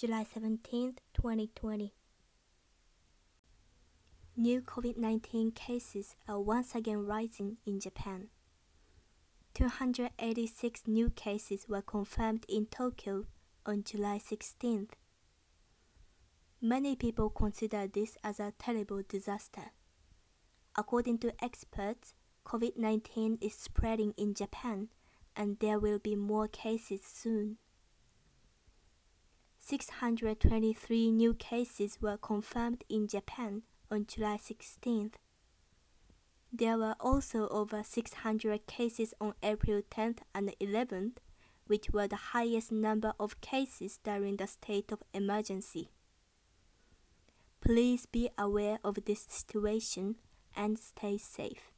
July 17, 2020. New COVID 19 cases are once again rising in Japan. 286 new cases were confirmed in Tokyo on July 16th. Many people consider this as a terrible disaster. According to experts, COVID 19 is spreading in Japan and there will be more cases soon. 623 new cases were confirmed in Japan on July 16th. There were also over 600 cases on April 10th and 11th, which were the highest number of cases during the state of emergency. Please be aware of this situation and stay safe.